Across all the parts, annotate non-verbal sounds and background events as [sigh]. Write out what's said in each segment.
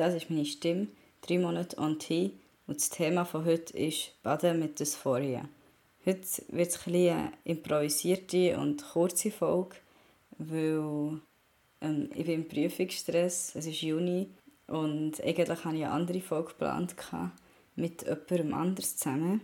Das ist meine Stimme, drei Monate on T und das Thema von heute ist Baden mit Dysphoria. Heute wird es ein eine improvisierte und kurze Folge, weil ähm, ich bin im Prüfungsstress, es ist Juni und eigentlich hatte ich eine andere Folge geplant mit jemandem anders zusammen.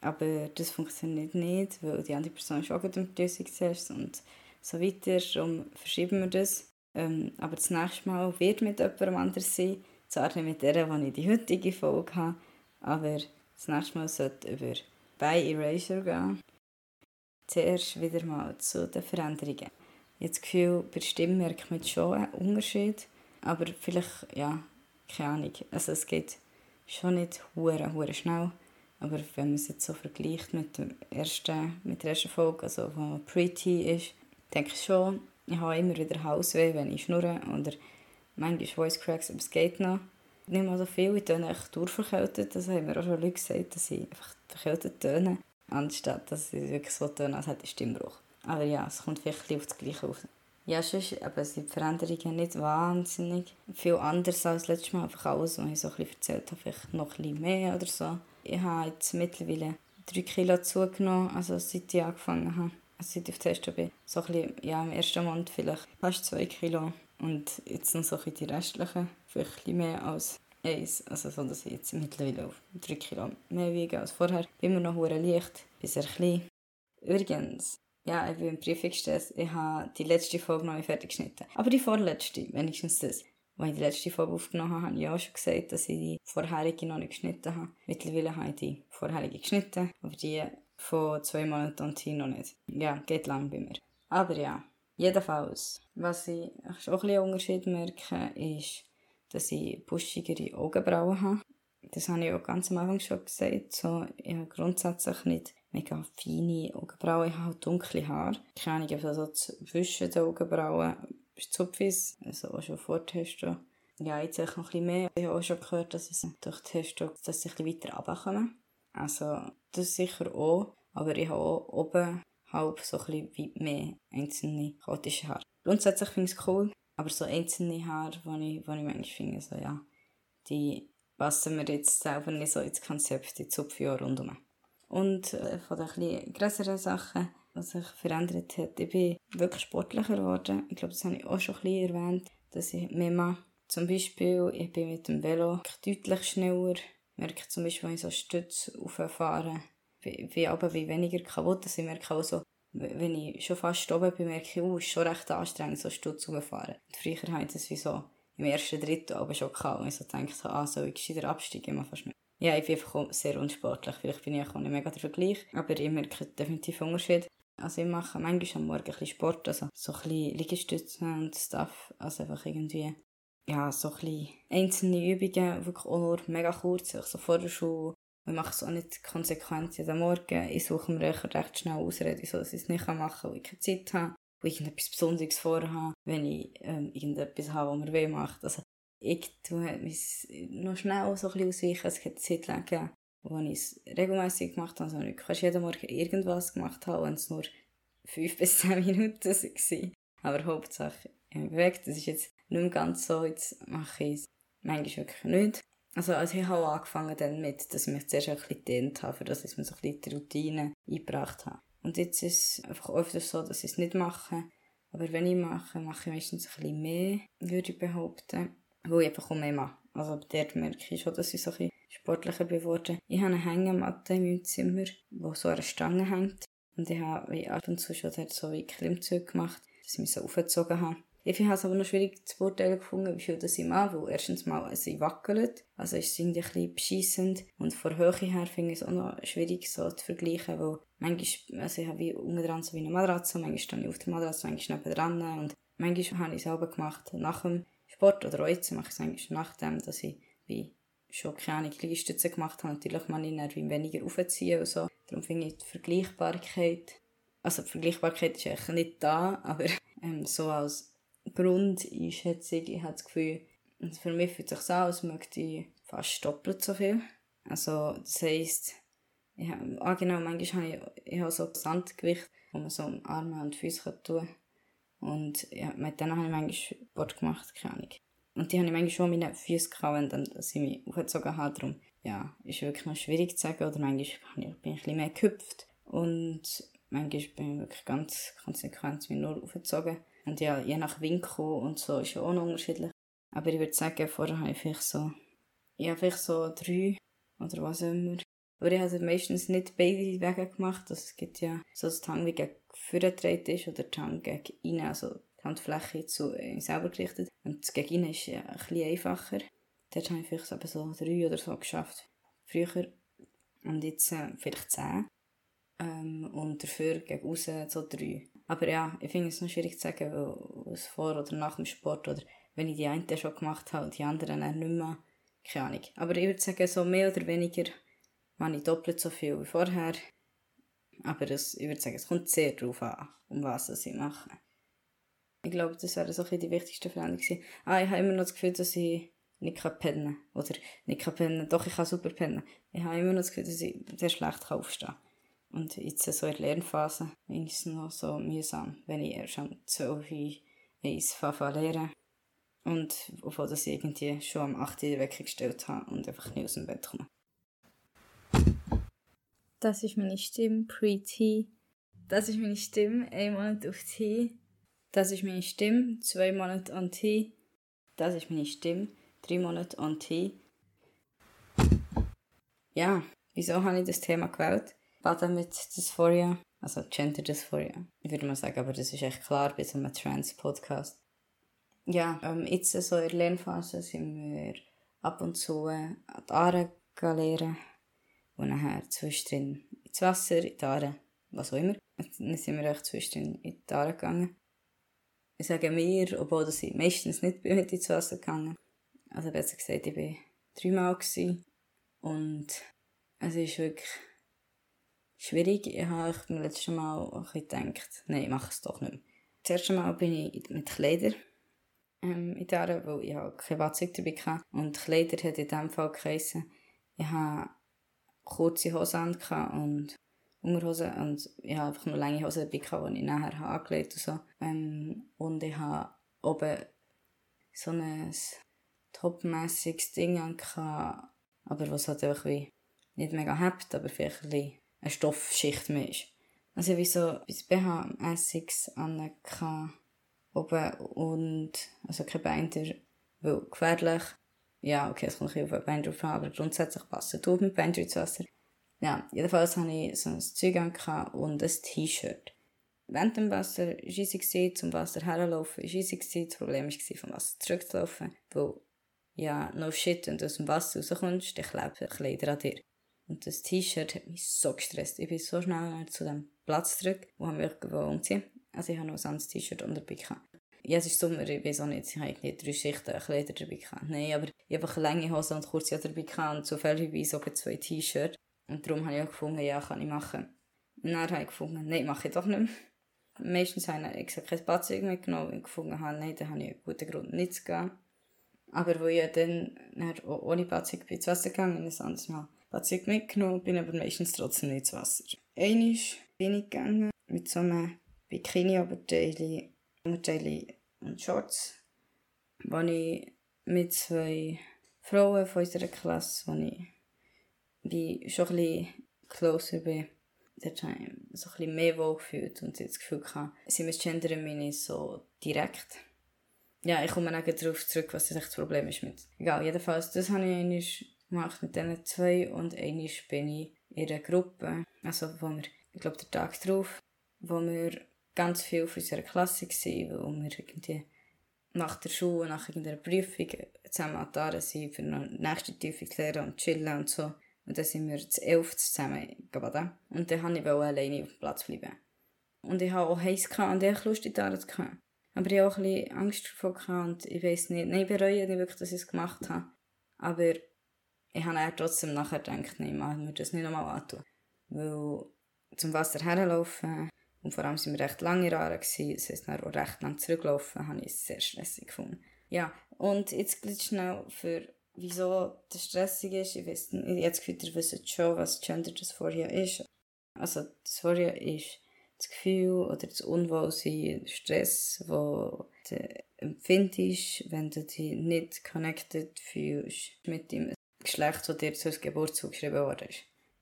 Aber das funktioniert nicht, weil die andere Person ist auch gut im Prüfungstest und so weiter. Darum verschieben wir das. Ähm, aber das nächste Mal wird mit jemandem anders sein. Zwar nicht mit der, die ich die heutige Folge habe, aber das nächste Mal sollte über bei Erasure gehen. Zuerst wieder mal zu den Veränderungen. Jetzt das Gefühl, bei der Stimme merkt man schon einen Unterschied, aber vielleicht, ja, keine Ahnung. Also es geht schon nicht hure hure schnell, aber wenn man es jetzt so vergleicht mit, dem ersten, mit der ersten Folge, also wo Pretty ist, denke ich schon, ich habe immer wieder Hausweh, wenn ich schnurre oder manchmal Voice Cracks, aber es geht noch. Nicht mal so viel, ich töne echt durchverkältet, das haben mir auch schon Leute gesagt, dass ich einfach verkältet töne, anstatt dass ich wirklich so töne, als hätte ich Stimmbruch. Aber ja, es kommt vielleicht auf das Gleiche auf. Ja, sonst aber sind die Veränderungen nicht wahnsinnig viel anders als letztes Mal. Einfach alles, was ich so ein bisschen erzählt habe, vielleicht noch ein bisschen mehr oder so. Ich habe jetzt mittlerweile drei Kilo zugenommen, also seit ich angefangen habe. Also seit ich auf Test bin. So ein bisschen, ja, im ersten Monat vielleicht fast zwei Kilo. Und jetzt noch so ein die restlichen, vielleicht ein bisschen mehr als eins. Also so, dass ich jetzt mittlerweile auf drei Kilo mehr wiege als vorher. Bin immer noch hure leicht, bin sehr klein. Übrigens, ja, ich bin im Prüfungsstress. Ich habe die letzte Folge noch nicht fertig geschnitten. Aber die vorletzte, wenigstens das. Als ich die letzte Folge aufgenommen habe, habe ich auch schon gesagt, dass ich die vorherige noch nicht geschnitten habe. Mittlerweile habe ich die vorherige geschnitten, aber die von zwei Monaten und noch nicht. Ja, geht lang bei mir. Aber ja, jedenfalls, was ich auch ein Unterschied merke, ist, dass ich buschigere Augenbrauen habe. Das habe ich auch ganz am Anfang schon gesagt. So, ich habe grundsätzlich nicht mega feine Augenbrauen. Ich habe halt dunkle Haare. Keine Ahnung, also zwischen den Augenbrauen ist Zupfis, also auch schon vor Testo. Ja, jetzt noch ein bisschen mehr. Ich habe auch schon gehört, dass es durch Testo, dass sie ein bisschen weiter runterkommen. Also, das sicher auch. Aber ich habe auch oben halb so ein bisschen mehr einzelne chaotische Haare. Grundsätzlich finde ich es cool, aber so einzelne Haare, die ich, die ich manchmal finde, so, ja, die passen mir jetzt selber nicht so ins Konzept, die Zupfe ja rundum. Und äh, von den etwas grösseren Sachen, was sich verändert hat, ich bin wirklich sportlicher geworden. Ich glaube, das habe ich auch schon ein bisschen erwähnt, dass ich mehr mache. Zum Beispiel, ich bin mit dem Velo deutlich schneller. Merke zum Beispiel, wenn ich so Stütze auffahre, wie, aber wie weniger kaputt. Also ich merke auch so, wenn ich schon fast oben bin, merke ich, oh, ist schon recht anstrengend, so Stutz fahren. früher hatte ich das wie so im ersten Drittel aber schon gehabt, und ich so dachte, ah, so, ich gescheiter absteigen, immer fast nicht. Ja, ich bin einfach sehr unsportlich, vielleicht bin ich auch nicht mega der Vergleich, aber ich merke definitiv Unterschied. Also ich mache manchmal am Morgen ein bisschen Sport, also so ein bisschen Liegestützen und Stuff, also einfach irgendwie, ja, so ein einzelne Übungen, wirklich auch nur mega kurz, so vor der Schule ich mache es auch nicht konsequent jeden Morgen. Ich suche mir recht schnell Ausreden, so dass ich es nicht machen kann, weil ich keine Zeit habe, weil ich etwas Besonderes vorhabe, wenn ich ähm, irgendetwas habe, was mir weh macht. Also, ich tue mich noch schnell so ein bisschen ausweichen. Es hat Zeit gegeben, wo ich es regelmässig gemacht habe, also ich jeden Morgen irgendwas gemacht habe, wenn es nur fünf [laughs] bis zehn Minuten waren. Aber Hauptsache, ich bewegt. Das ist jetzt nicht mehr ganz so. Jetzt mache ich es manchmal wirklich nicht. Also, also ich habe angefangen dann mit, dass ich mich zuerst ein bisschen gedehnt habe, für das ich mir so ein bisschen die Routine eingebracht habe. Und jetzt ist es einfach öfter so, dass ich es nicht mache. Aber wenn ich mache, mache ich meistens ein bisschen mehr, würde ich behaupten, weil ich einfach auch mehr mache. Also dort merke ich schon, dass ich so ein bisschen sportlicher geworden Ich habe eine Hängematte in meinem Zimmer, die so an einer Stange hängt. Und ich habe ab und zu schon dort so wie Klimmzüge gemacht, dass ich mich so aufgezogen habe. Ich habe es aber noch schwierig zu beurteilen gefunden, wie viel das ich mache, weil erstens mal sie wackelt, also ist es irgendwie ein bisschen bescheissend und von Höhe her finde ich es auch noch schwierig so zu vergleichen, weil manchmal, also ich habe wie unten dran so wie eine Matratze, manchmal stehe ich auf der Matratze, manchmal neben dran und manchmal habe ich es selber gemacht nach dem Sport oder auch jetzt mache ich es eigentlich nachdem, dass ich wie schon keine Liegestütze gemacht habe. Natürlich man ich dann weniger aufziehen und so. Darum finde ich die Vergleichbarkeit, also die Vergleichbarkeit ist eigentlich nicht da, aber ähm, so als Grundeinschätzung. Ich habe das Gefühl, für mich fühlt es sich an, als möchte ich fast doppelt so viel. Also, das heisst, ich habe, ah genau, manchmal habe ich, ich habe so das Handgewicht, das man so um Arme und Füße tun kann. Und ja, mit denen habe ich manchmal Sport gemacht, keine Ahnung. Und die habe ich manchmal schon an meinen Füßen gehabt, wenn dann, sie mich aufgezogen haben. Darum, ja, ist wirklich noch schwierig zu sagen. Oder manchmal bin ich ein bisschen mehr gehüpft. Und manchmal bin ich wirklich ganz konsequent mich nur aufgezogen. Und ja, je nach Winkel und so ist ja auch noch unterschiedlich. Aber ich würde sagen, vorher habe ich vielleicht so, ja, vielleicht so drei oder was immer. Aber ich habe meistens nicht beide Wege gemacht. Also es gibt ja so, dass die Hand wie gegen vorne ist oder die Hand gegen innen, also die Handfläche zu äh, selber gerichtet. Und das gegen innen ist ja ein bisschen einfacher. Dort habe ich vielleicht so drei oder so geschafft. Früher. Und jetzt äh, vielleicht zehn. Ähm, und dafür gegen außen so drei. Aber ja, ich finde es noch schwierig zu sagen, es vor oder nach dem Sport oder wenn ich die eine schon gemacht habe und die anderen dann nicht mehr, keine Ahnung. Aber ich würde sagen, so mehr oder weniger mache ich doppelt so viel wie vorher. Aber das, ich würde sagen, es kommt sehr darauf an, um was ich mache. Ich glaube, das wäre so die wichtigste Veränderung Ah, ich habe immer noch das Gefühl, dass ich nicht kann pennen Oder nicht kann pennen. Doch, ich kann super pennen. Ich habe immer noch das Gefühl, dass ich sehr schlecht aufstehen kann. Und jetzt so in der Lernphase ist es noch so mühsam, wenn ich erst am 12 Uhr eins lernen und obwohl das irgendwie schon am 8 Uhr weggestellt habe und einfach nicht aus dem Bett komme. Das ist meine Stimme pre-T. Das ist meine Stimme, ein Monat auf T. Das ist meine Stimme, zwei Monate an T. Das ist meine Stimme, drei Monate an T. Ja, wieso habe ich das Thema gewählt? Baden mit Dysphoria, also Gender Dysphoria. Ich würde mal sagen, aber das ist echt klar bei so einem Trans-Podcast. Ja, ähm, jetzt so in der Lernphase sind wir ab und zu an die Aare lernen und nachher zwischendrin ins Wasser, in die Aare, was auch immer. dann sind wir echt zwischendrin in die Aare gegangen. Ich sage mir, obwohl ich meistens nicht bin, mit ins Wasser gegangen. Also besser gesagt, ich war dreimal und es ist wirklich schwierig. Ich habe mir letztes Mal gedacht, nein, ich mache es doch nicht mehr. Das erste Mal bin ich mit Kleidern ähm, in der, weil ich halt kein Watzig dabei hatte. Und Kleider hat in diesem Fall geheissen, ich hatte kurze Hosen und Unterhosen und ich hatte einfach nur lange Hosen dabei, die ich nachher habe angelegt und so. Ähm, und ich habe oben so ein topmässiges Ding gehabt, aber was halt einfach wie nicht mega hebt, aber vielleicht ein bisschen eine Stoffschicht mehr ist. Also wie so ein BH-mässiges an oben und also kein Binder, weil gefährlich. Ja, okay, es kommt ein bisschen auf ein Binder drauf an, aber grundsätzlich passt es mit Binder ins Wasser. Ja, jedenfalls hatte ich so ein Zeug und ein T-Shirt. Während dem Wasser war es easy, zum Wasser herlaufen, war easy. Das Problem war, vom Wasser zurückzulaufen, weil, ja, no shit, wenn du aus dem Wasser rauskommst, dann klebt Kleider an dir. Und das T-Shirt hat mich so gestresst. Ich bin so schnell zu dem Platz zurück, wo haben wir umziehen. Also ich habe noch ein T-Shirt und dabei. Ja, es ist Sommer, ich weiß auch nicht, ich habe irgendwie drei Schichten Kleider dabei. Nein, aber ich habe einfach lange Hosen und kurze dabei gehabt und zufälligerweise sogar zwei T-Shirts. Und darum habe ich auch gefunden, ja, kann ich machen. Und dann habe ich gefunden, nein, mache ich doch nicht mehr. Meistens habe ich gesagt, kein Badzeug mitgenommen und gefunden habe, nein, dann habe ich einen guten Grund nicht zu gehen. Aber wo ich dann, dann ohne Badzeug ins Wasser gegangen bin, ein anderes Mal Badzeug mitgenommen, bin aber meistens trotzdem nicht ins Wasser. Einmal bin ich gegangen mit so einem Bikini-Oberteil, Oberteil und Shorts, wo ich mit zwei Frauen von unserer Klasse, wo ich wie schon ein bisschen closer bin, dort habe ich so ein bisschen mehr wohl gefühlt und das Gefühl gehabt, sie mit gendern mich nicht so direkt. Ja, ich komme dann darauf zurück, was das Problem ist mit. Egal, jedenfalls, das habe ich einmal gemacht mit diesen zwei und einmal bin ich in einer Gruppe, also wo wir, ich glaube, der Tag drauf, wo wir ganz viel von unserer Klasse gewesen, wo wir irgendwie nach der Schule, nach irgendeiner Prüfung zusammen an der sind, für eine nächste Tiefe lernen und chillen und so. Und dann sind wir zu elf zusammen gebaden. Und dann wollte ich alleine auf dem Platz bleiben. Und ich hatte auch heiß und ich Lust in der gehabt. Aber ich hatte auch ein bisschen Angst davor und ich weiß nicht, nein, bereue nicht wirklich, dass ich es gemacht habe. Aber ich habe dann trotzdem nachher gedacht, nein, ich mir das nicht nochmal antun. Weil zum Wasser herlaufen, und vor allem sind wir recht lange Jahre gewesen, das heisst, auch recht lang zurückgelaufen, habe ich es sehr stressig gefunden. Ja, und jetzt gleich schnell für, wieso das stressig ist. Ich weiß nicht, jetzt gefühlt, ihr wisst schon, was Gender Dysphoria ist. Also, Dysphoria ist das Gefühl oder das Unwohlsein, Stress, wo der empfindest, wenn du dich nicht connected fühlst mit dem Geschlecht, das dir zur Geburt zugeschrieben wurde.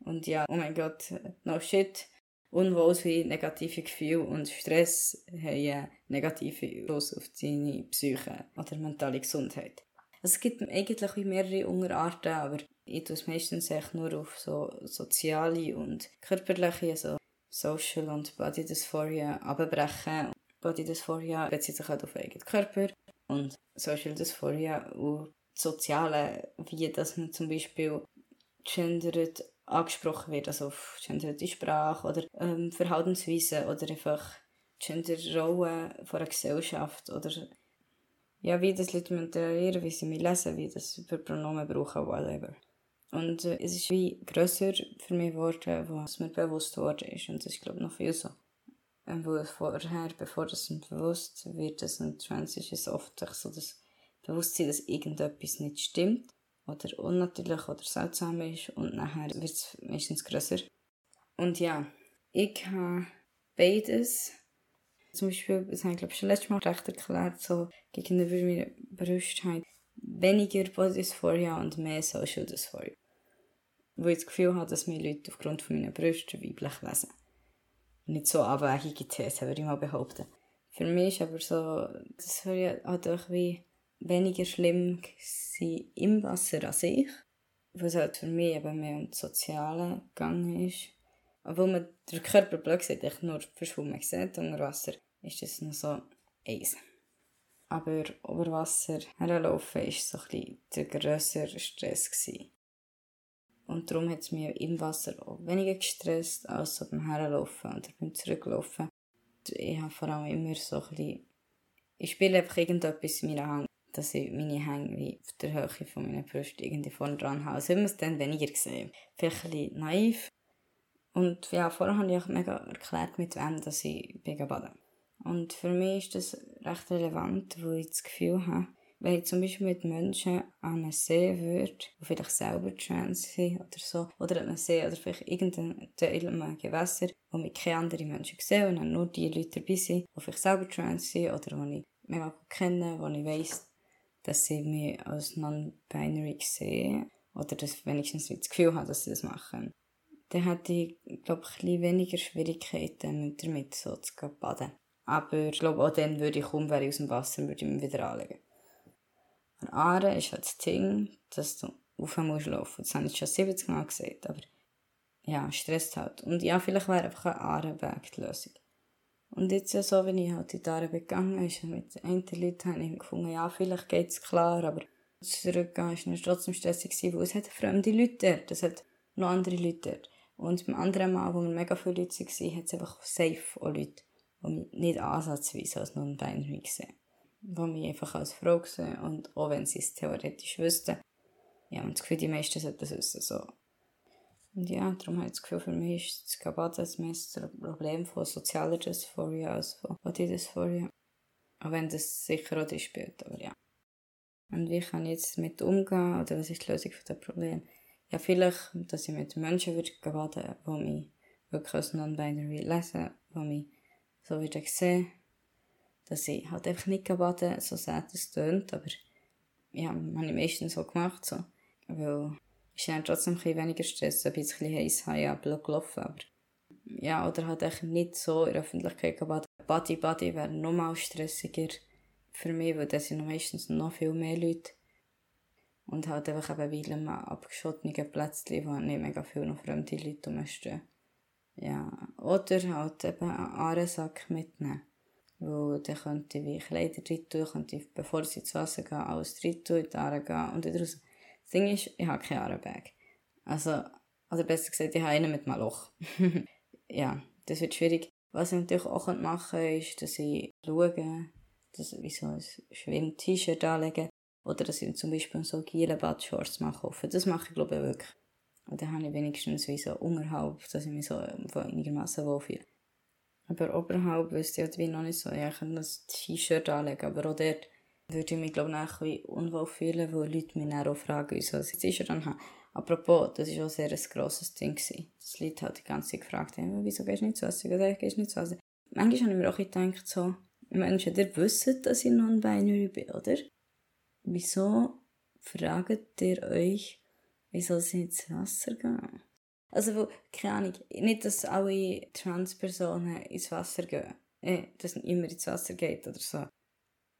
Und ja, oh mein Gott, no shit. Unwohlsein, negative Gefühle und Stress haben negative Einfluss auf deine Psyche oder mentale Gesundheit. Also es gibt eigentlich mehrere Unterarten, aber ich tue es meistens echt nur auf so soziale und körperliche, so Social und Body Dysphoria abbrechen. Body Dysphoria bezieht sich halt auf den eigenen Körper und Social Dysphoria und soziale, wie dass man zum Beispiel gendert angesprochen wird, also auf genderte Sprache oder ähm, Verhaltensweisen oder einfach Genderrollen von einer Gesellschaft oder ja, wie das Leute interagieren, wie sie mich lesen, wie das für Pronomen brauchen, whatever. Und äh, es ist wie grösser für mich geworden, was mir bewusst geworden ist. Und das ist, glaube ich, noch viel so. Ähm, weil vorher, bevor das bewusst wird, dass ein Trans ist, ist es oft so das Bewusstsein, dass irgendetwas nicht stimmt oder unnatürlich oder seltsam ist und nachher wird es meistens grösser. Und ja, ich habe beides. Zum Beispiel, das habe ich glaube schon letztes Mal recht erklärt, so gegenüber meiner Brüstheit weniger Bodysphoria und mehr Social Dysphoria. Wo ich das Gefühl habe, dass mir Leute aufgrund von meiner Brüste weiblich lesen. Nicht so abwägige These, würde ich mal behaupten. Für mich ist aber so, das halt auch wie weniger schlimm im Wasser an sich. Was halt für mich eben mehr um das Soziale gegangen ist. Obwohl man den Körper blöd sieht, nur verschwommen sieht unter Wasser, ist das noch so eins. Aber über Wasser herlaufen war so ein der grössere Stress. Gewesen. Und darum hat es mich im Wasser auch weniger gestresst als so beim Herlaufen oder beim Zurücklaufen. Ich habe vor allem immer so ein bisschen... Ich spiele einfach irgendetwas in meiner Hand, dass ich meine Hänge wie auf der Höhe von meiner Brust irgendwie vorne dran habe. Also immer es dann weniger gesehen. Vielleicht ein bisschen naiv. Und ja, vorher habe ich auch mega erklärt, mit wem dass ich baden und für mich ist das recht relevant, wo ich das Gefühl habe, wenn ich zum Beispiel mit Menschen an einen See würde, die vielleicht selber trans sind oder so, oder an einen See oder vielleicht irgendein Teil einem Gewässer, wo mich keine anderen Menschen sehen und nur die Leute dabei sind, die vielleicht selber trans sind oder die ich mega gut kenne, wo ich weiss, dass sie mich als non-binary sehen oder dass wenigstens das Gefühl haben, dass sie das machen. Dann hätte ich, glaube ich, ein weniger Schwierigkeiten damit, so zu baden. Aber ich glaube, auch dann würde ich kaum wäre ich aus dem Wasser würde ich mich wieder anlegen. An Aare ist halt das Ding, dass du rauf musst laufen. Das habe ich schon 70 Mal gesagt, aber ja, stresst halt. Und ja, vielleicht wäre einfach ein Aarenweg die Lösung. Und jetzt ja so, wenn ich halt in die Aare gegangen ist, mit einen Leuten habe ich gefunden, ja, vielleicht geht es klar, aber zurückgehen ist dann trotzdem stressig weil es hat fremde Leute dort, es hat noch andere Leute dort. Und beim anderen Mal, wo wir mega viele Leute waren, hat es einfach safe auch Leute die mich nicht ansatzweise als non-binary sehen. Die mich einfach als Frau sehen und auch wenn sie es theoretisch wüssten. Ja, und das Gefühl, die meisten sollten das wissen. So. Und ja, darum habe ich das Gefühl, für mich ist das das meiste Problem von sozialer Dysphoria als von Body Dysphoria. Auch wenn das sicher auch drin spielt, aber ja. Und wie kann ich jetzt damit umgehen, oder was ist die Lösung für das Problem? Ja, vielleicht, dass ich mit Menschen würde baden, die mich wirklich als non-binary lesen, die mich so ich sehen, dass ich halt einfach nicht baden so sehr es tönt, aber ja, habe ich meistens so gemacht, so. Weil ich dann trotzdem ein weniger Stress, ein bisschen heiß habe, ja, gelaufen, aber ja, oder halt echt nicht so in der Öffentlichkeit baden. Body Body wäre noch mal stressiger für mich, weil da sind meistens noch viel mehr Leute. Und halt einfach eben weil einem abgeschottenen Plätzchen, wo nicht mega viele noch fremde Leute rumstehen. Ja, oder halt eben einen Ahrensack mitnehmen. Weil dann könnte ich wie Kleider drin tun, könnte ich, bevor sie ins Wasser gehen, alles drin tun, in die Aare gehen und wieder raus. Das Ding ist, ich habe keinen Ahrenbag. Also, oder besser gesagt, ich habe einen mit einem Loch. [laughs] ja, das wird schwierig. Was ich natürlich auch machen könnte, ist, dass ich schaue, dass ich so ein Schwimm-T-Shirt anlege. Oder dass ich zum Beispiel so giele Badshorts mache. Das mache ich, glaube ich, wirklich. Und dann habe ich wenigstens wie so unterhalb, dass ich mich so einigermaßen wohlfühle. Aber oberhalb wüsste ich halt wie noch nicht so, ja, ich könnte das T-Shirt anlegen, aber auch dort würde ich mich, glaube ich, wie unwohl fühlen, weil Leute mich dann auch fragen, wieso ich ein T-Shirt anhabe. Apropos, das war auch sehr ein grosses Ding. Gewesen. Das Leute halt die ganze Zeit gefragt haben, wieso gehst du nicht zu essen, wieso gehst du nicht zu essen. Manchmal habe ich mir auch gedacht, so, Menschen, ihr wisst, dass ich non-binary bin, oder? Wieso fragt ihr euch, wie soll es ins Wasser gehen? Also, wo, keine Ahnung, nicht, dass alle Transpersonen ins Wasser gehen, äh, dass nicht immer ins Wasser geht oder so.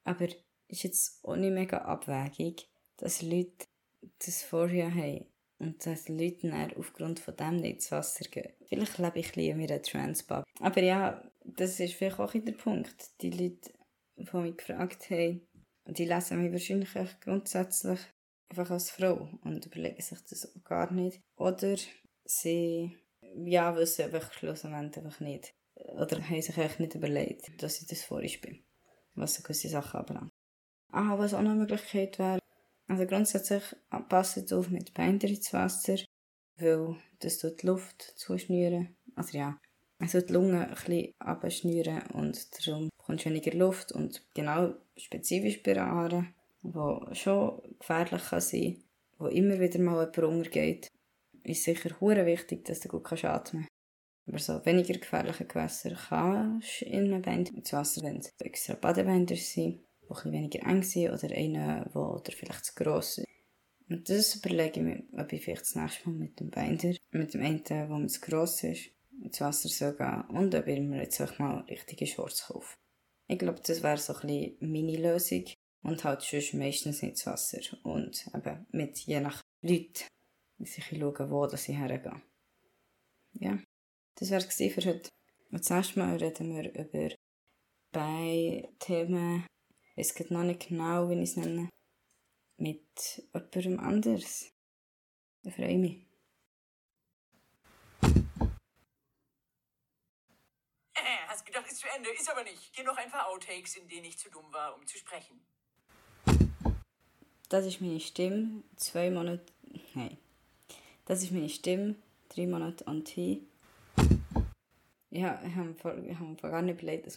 Aber ist jetzt auch nicht mega abwägig, dass Leute Dysphoria haben und dass Leute dann aufgrund von dem nicht ins Wasser gehen. Vielleicht lebe ich in einer Transbubble. Aber ja, das ist vielleicht auch der Punkt. Die Leute, die mich gefragt haben, die lesen mich wahrscheinlich grundsätzlich einfach als Frau und überlegen sich das auch gar nicht. Oder sie ja, wissen einfach schlussendlich einfach nicht. Oder haben sich eigentlich nicht überlegt, dass ich das vorher bin. Was so gewisse Sachen anbelangt. Ah, was auch noch eine Möglichkeit wäre, also grundsätzlich passt auf mit Binder ins Wasser, weil das tut die Luft zuschnüren. Also ja, also die Lunge ein bisschen abschnüren und darum kommt weniger Luft und genau spezifisch bei Aaren, wo schon gefährlich kann sein, wo immer wieder mal jemand untergeht, ist sicher hure wichtig, dass du gut kannst atmen kannst. Aber so weniger gefährliche Gewässer kannst du in einem Binder ins Wasser, wenn es extra Badebänder sind die etwas weniger eng sind oder einen, der vielleicht zu gross ist. Und das überlege ich mir, ob ich vielleicht das nächste Mal mit dem Binder, mit dem einen, der mir zu gross ist, ins Wasser soll gehen und ob ich mir jetzt auch mal richtige Shorts kaufe. Ich glaube, das wäre so ein bisschen meine Lösung und halt sonst meistens ins Wasser und eben mit je nach Leuten sich schauen, wo sie hergehen. Ja, das wäre es für heute. Und das nächste Mal reden wir über bei Themen weiß gerade noch nicht genau, wie ich es nenne. Mit jemandem anders. Ich freue mich. Äh, hast gedacht, ist zu Ende, ist aber nicht. Hier noch ein paar Outtakes, in denen ich zu dumm war, um zu sprechen. Das ist meine Stimme, zwei Monate. Nein. Das ist meine Stimme, drei Monate on T. Ja, ich habe mir gar nicht überlegt, dass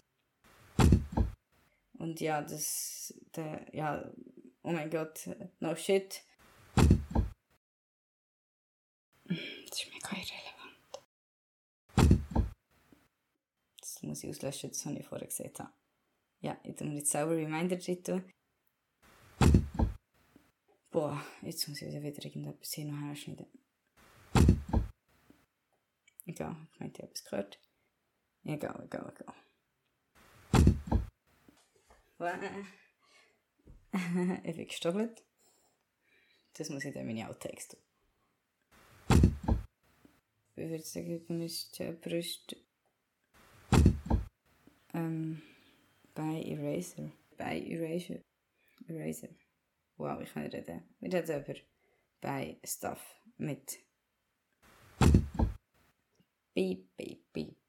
und ja, das, der, ja, oh mein Gott, no shit. Das ist mega irrelevant. Das muss ich auslöschen, das habe ich vorher gesehen. Ja, ich mir jetzt selber Reminder drin. Boah, jetzt muss ich wieder irgendetwas hin und her schneiden. Egal, ich meinte, ich habe es gehört. Egal, egal, egal. [laughs] ich bin gestoppelt. Das muss ich dann meine Outtakes tun. Ich würde sagen, du müsstest Brust ähm, bei Eraser. Bei Eraser. Eraser. Wow, ich kann reden. Wir reden über bei Stuff mit Beep Beep.